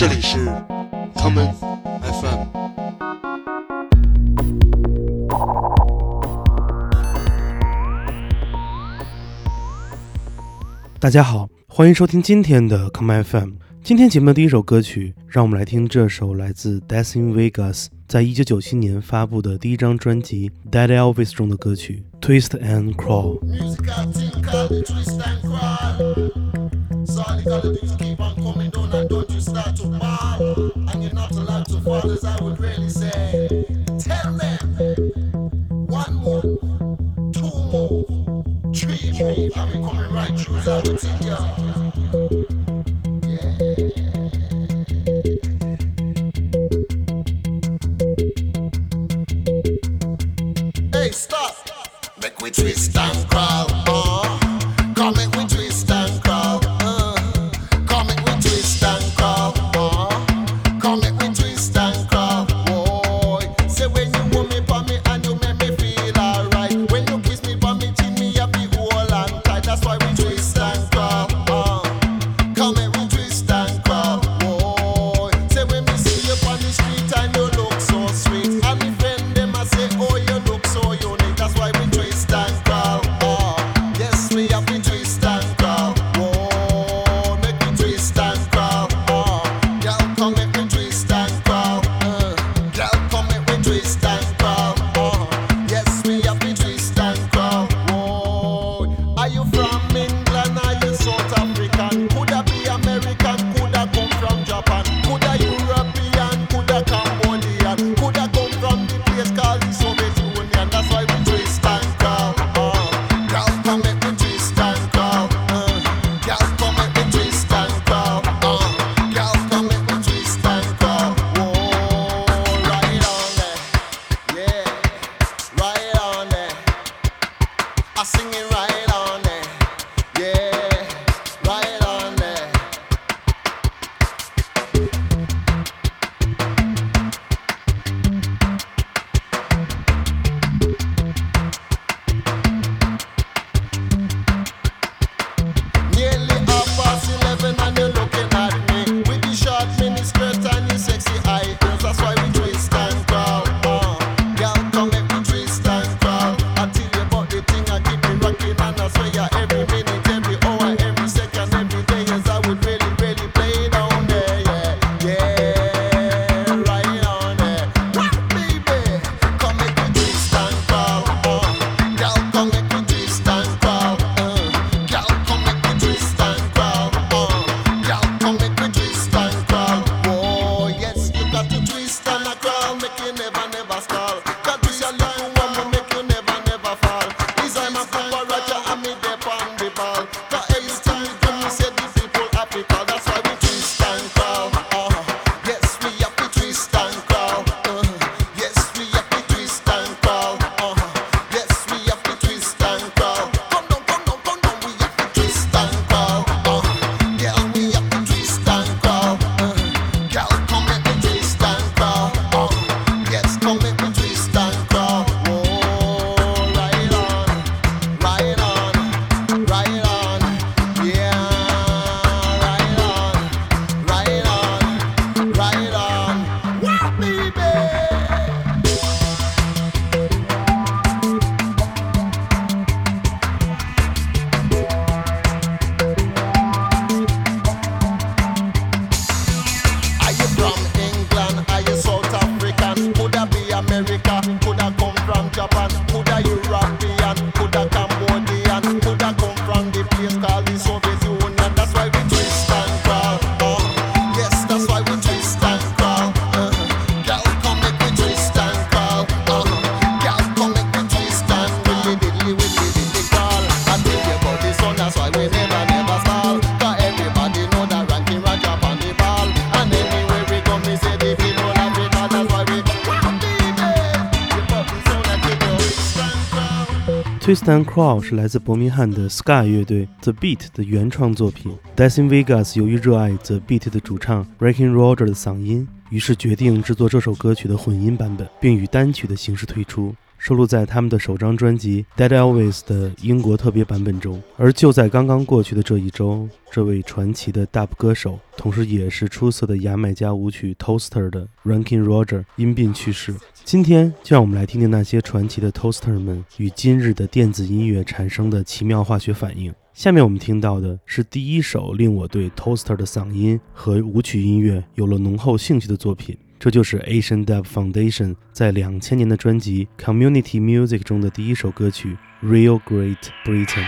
这里是 common FM。大家好，欢迎收听今天的 common FM。今天节目的第一首歌曲，让我们来听这首来自 Dancing Vegas 在一九九七年发布的第一张专辑《Dead Elvis》中的歌曲《Twist and Crawl》。you start to fall? And you're not allowed to fall, as I would really say. Tell them one more, two more, three more, I'll be coming right through, as yeah. Hey, stop! Make we twist and crawl. Stan Crow 是来自伯明翰的 Sky 乐队 The Beat 的原创作品。Dancing Vegas 由于热爱 The Beat 的主唱 Breaking Roger 的嗓音，于是决定制作这首歌曲的混音版本，并以单曲的形式推出。收录在他们的首张专辑《Dead Elvis》的英国特别版本中。而就在刚刚过去的这一周，这位传奇的 Dub 歌手，同时也是出色的牙买加舞曲 Toaster 的 Ranking Roger 因病去世。今天就让我们来听听那些传奇的 Toaster 们与今日的电子音乐产生的奇妙化学反应。下面我们听到的是第一首令我对 Toaster 的嗓音和舞曲音乐有了浓厚兴趣的作品，这就是 Asian Dub Foundation 在两千年的专辑 Community Music 中的第一首歌曲《Real Great Britain》。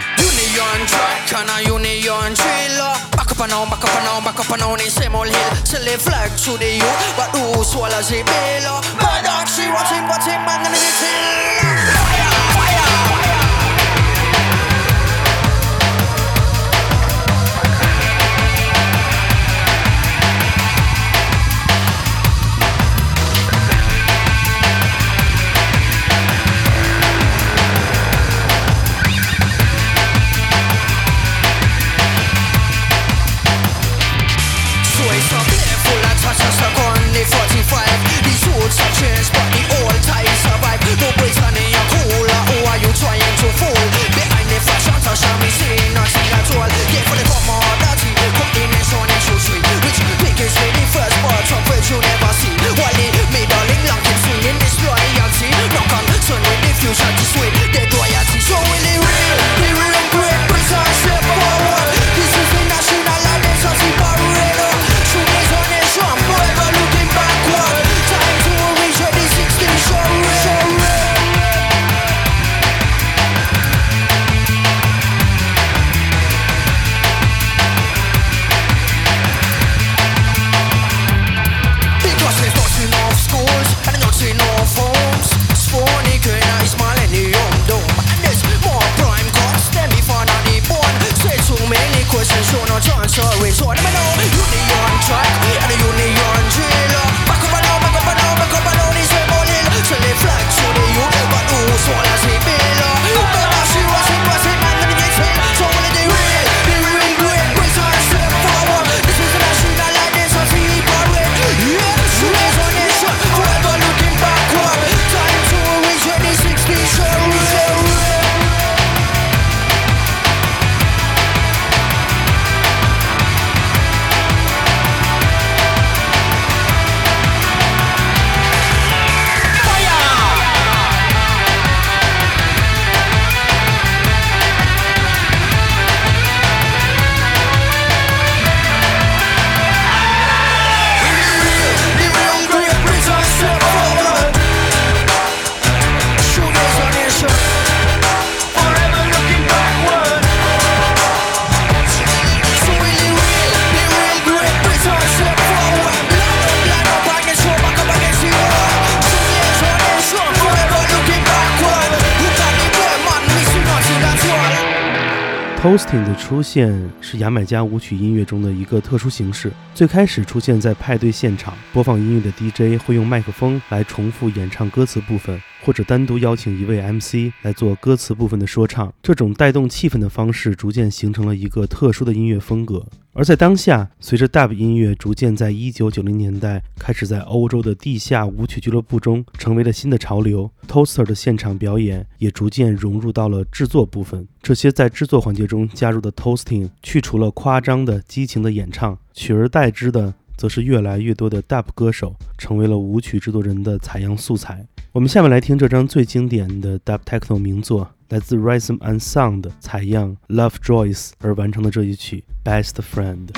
Toasting 的出现是牙买加舞曲音乐中的一个特殊形式。最开始出现在派对现场，播放音乐的 DJ 会用麦克风来重复演唱歌词部分。或者单独邀请一位 MC 来做歌词部分的说唱，这种带动气氛的方式逐渐形成了一个特殊的音乐风格。而在当下，随着 Dub 音乐逐渐在1990年代开始在欧洲的地下舞曲俱乐部中成为了新的潮流，Toaster 的现场表演也逐渐融入到了制作部分。这些在制作环节中加入的 Toasting，去除了夸张的激情的演唱，取而代之的则是越来越多的 Dub 歌手成为了舞曲制作人的采样素材。我们下面来听这张最经典的 Dub Techno 名作，来自 Rhythm and Sound 采样 Love Joyce 而完成的这一曲 Best Friend。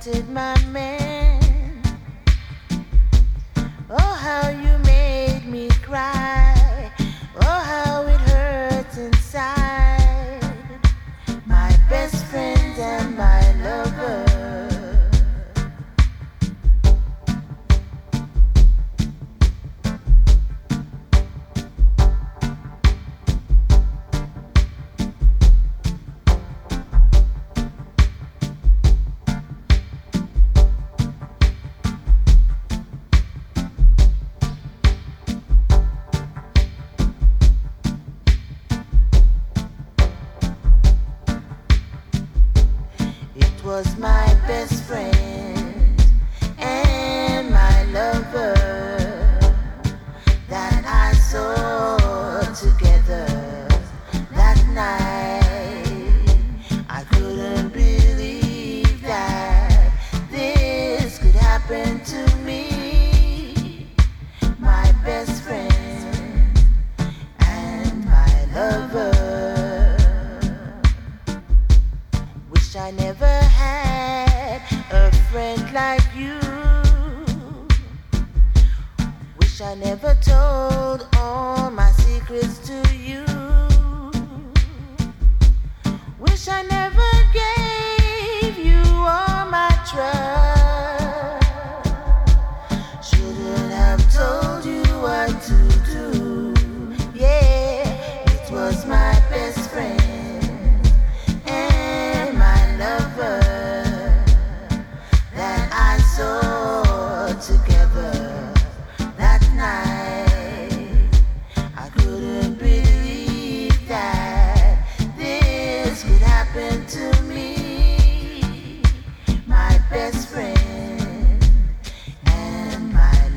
did my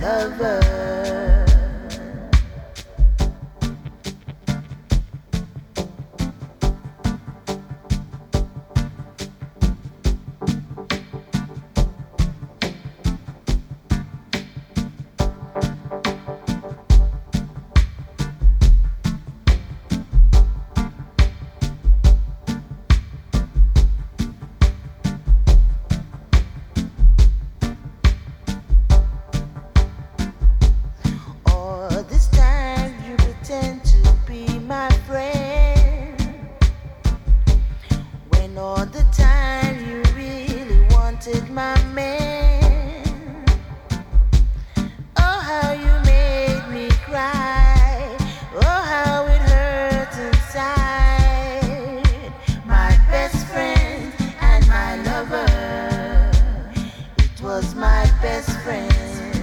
lover. Was my best friend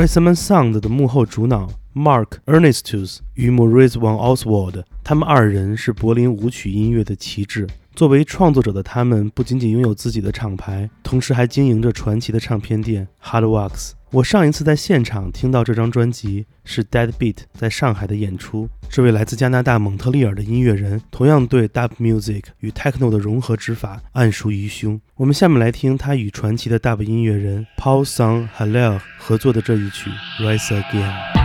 r i s e m a n Sound 的幕后主脑 Mark Ernestus 与 Maurice van Oswald，他们二人是柏林舞曲音乐的旗帜。作为创作者的他们，不仅仅拥有自己的厂牌，同时还经营着传奇的唱片店 Hardwax。我上一次在现场听到这张专辑是 Dead Beat 在上海的演出。这位来自加拿大蒙特利尔的音乐人，同样对 Dub Music 与 Techno 的融合之法暗熟于胸。我们下面来听他与传奇的 Dub 音乐人 Paul Sang Halel 合作的这一曲 Rise Again。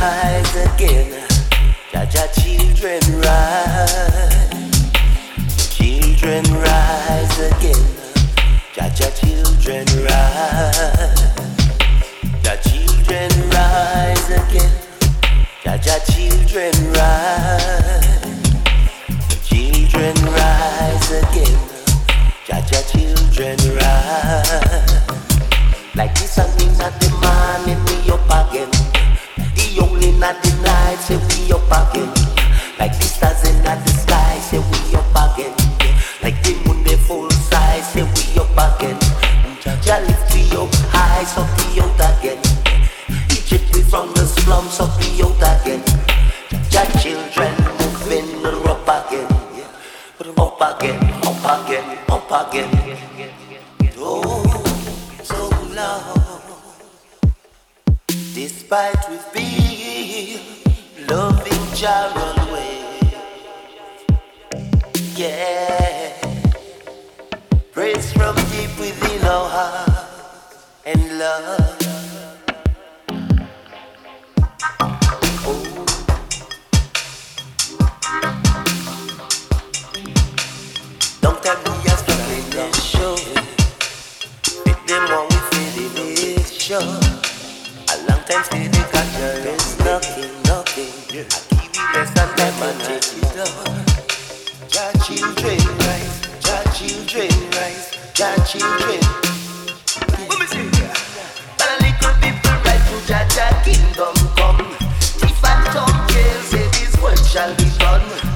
rise again. Cha cha, children rise. Children rise again. Cha cha, children rise. Cha children rise again. Cha cha, children rise. Children rise again. Cha cha, children rise. Like this, I mean, not the Night the night, say we up again. Like the stars in the sky, say we up again. Like the moon, they full size, say we up again. Jaja lift we up high, so we out again. Egypt we from the slums, so we out again. Jaja children moving up again. Up again, up again, up again. Oh, so long. Despite we've been loving Jaron way. Yeah. Praise from deep within our heart and love. Oh. Don't tell me you're struggling this show. With them one we feel it is sure. A long time still the culture is knocking, Yes, I let my teach it up. Jah children rise, Jah children rise, Jah children. Let me see. But little people rise to Jah Jah kingdom come. If I don't care, say work shall be done.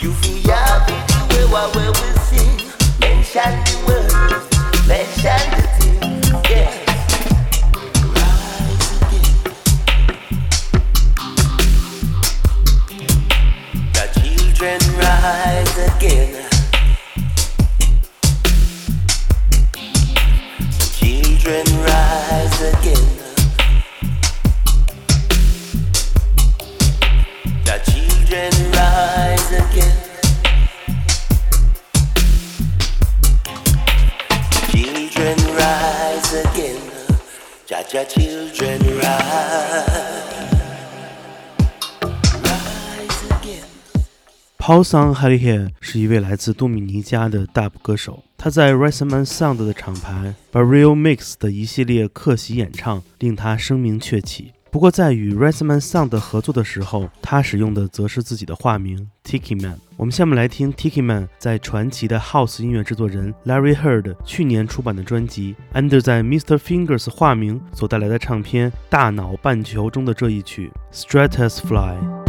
You feel be the way what we sing. Mention Paul Sang h a l i h e 是一位来自多米尼加的 Dub 歌手，他在 r i s e m a n Sound 的厂牌 Barrio Mix 的一系列客席演唱令他声名鹊起。不过，在与 r i s e m a n Sound 合作的时候，他使用的则是自己的化名 Tiki Man。我们下面来听 Tiki Man 在传奇的 House 音乐制作人 Larry Heard 去年出版的专辑 Under 在 Mr. Fingers 化名所带来的唱片《大脑半球》中的这一曲。Stratus fly.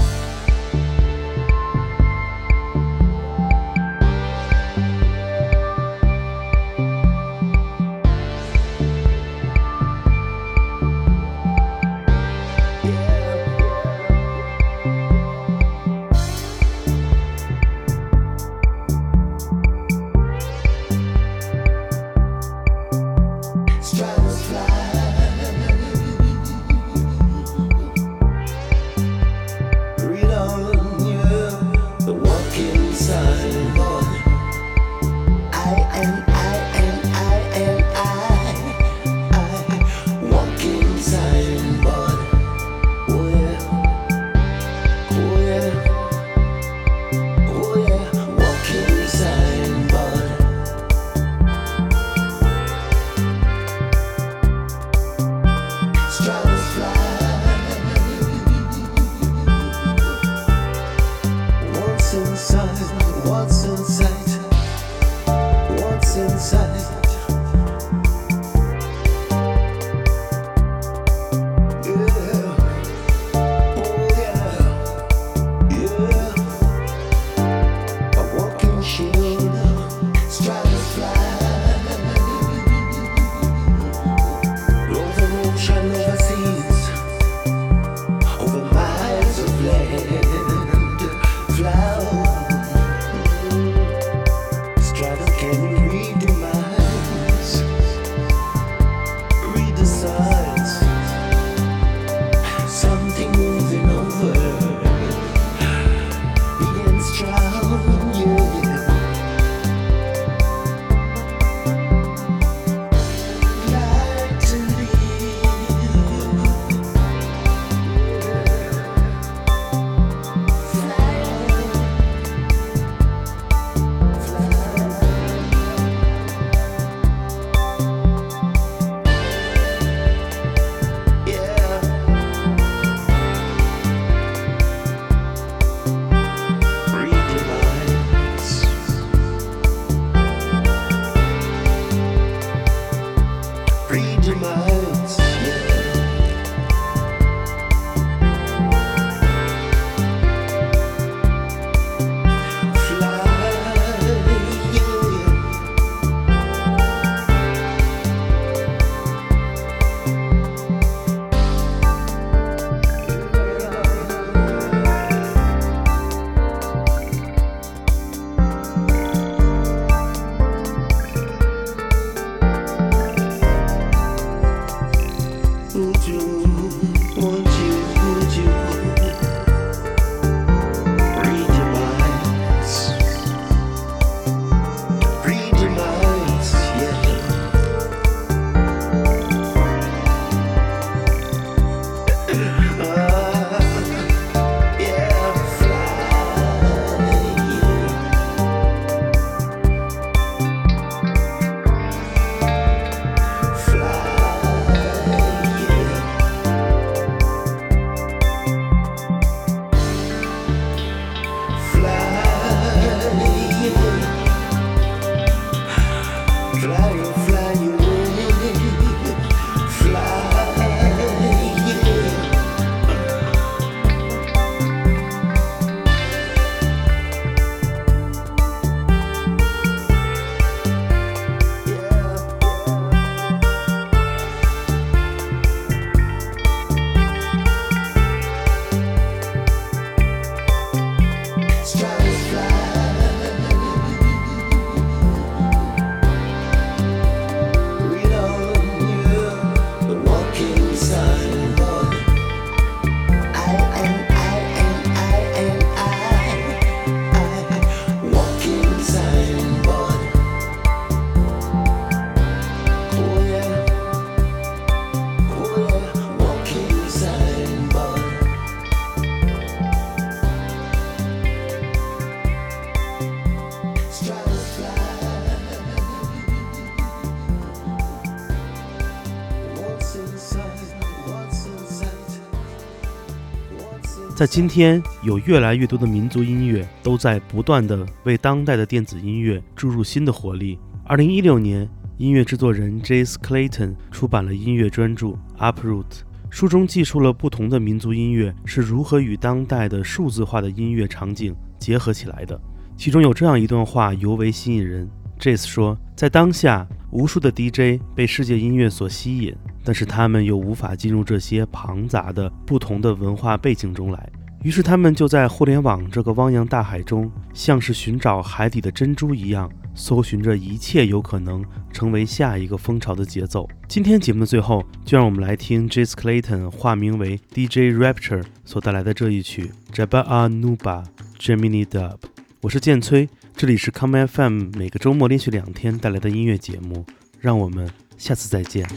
在今天，有越来越多的民族音乐都在不断的为当代的电子音乐注入新的活力。二零一六年，音乐制作人 Jace Clayton 出版了音乐专著《Uproot》，书中记述了不同的民族音乐是如何与当代的数字化的音乐场景结合起来的。其中有这样一段话尤为吸引人。Jace 说，在当下，无数的 DJ 被世界音乐所吸引，但是他们又无法进入这些庞杂的不同的文化背景中来。于是他们就在互联网这个汪洋大海中，像是寻找海底的珍珠一样，搜寻着一切有可能成为下一个风潮的节奏。今天节目的最后，就让我们来听 Jace Clayton 化名为 DJ Rapture 所带来的这一曲 Jabba Anuba Gemini Dub。我是建崔，这里是 Come FM 每个周末连续两天带来的音乐节目，让我们下次再见。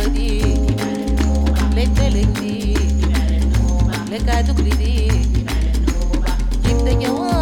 للقاوة دي للدلن دي لكادوك دي جبت جواب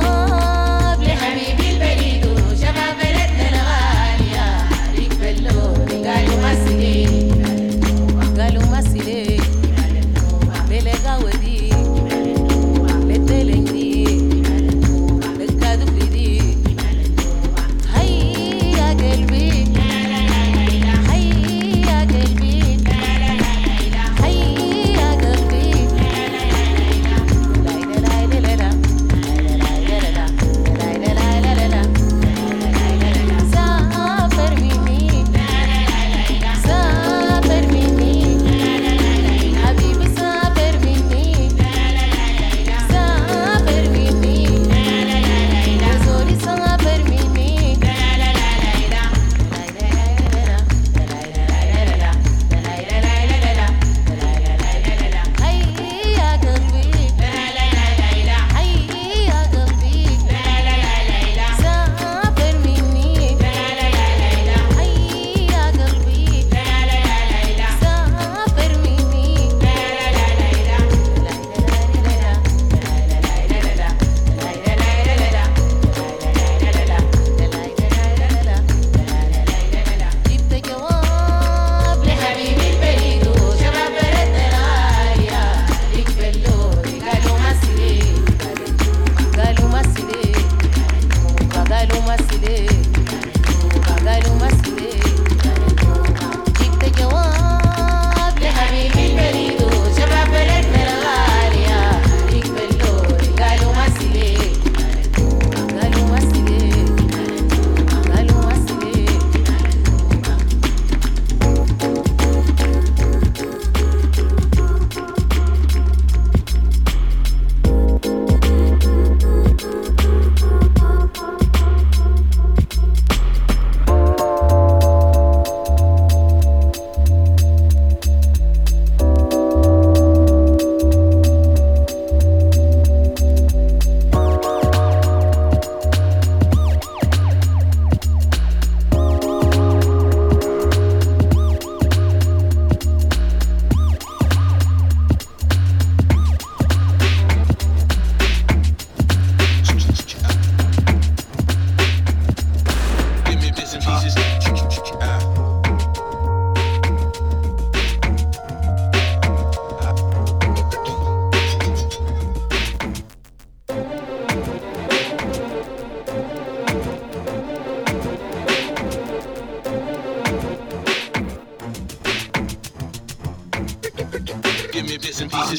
Ah.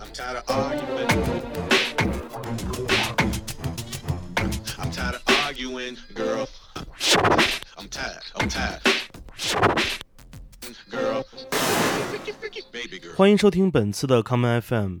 I'm tired of arguing. I'm tired of arguing, girl. I'm tired. I'm tired. Girl. Baby girl. 欢迎收听本次的 Common FM，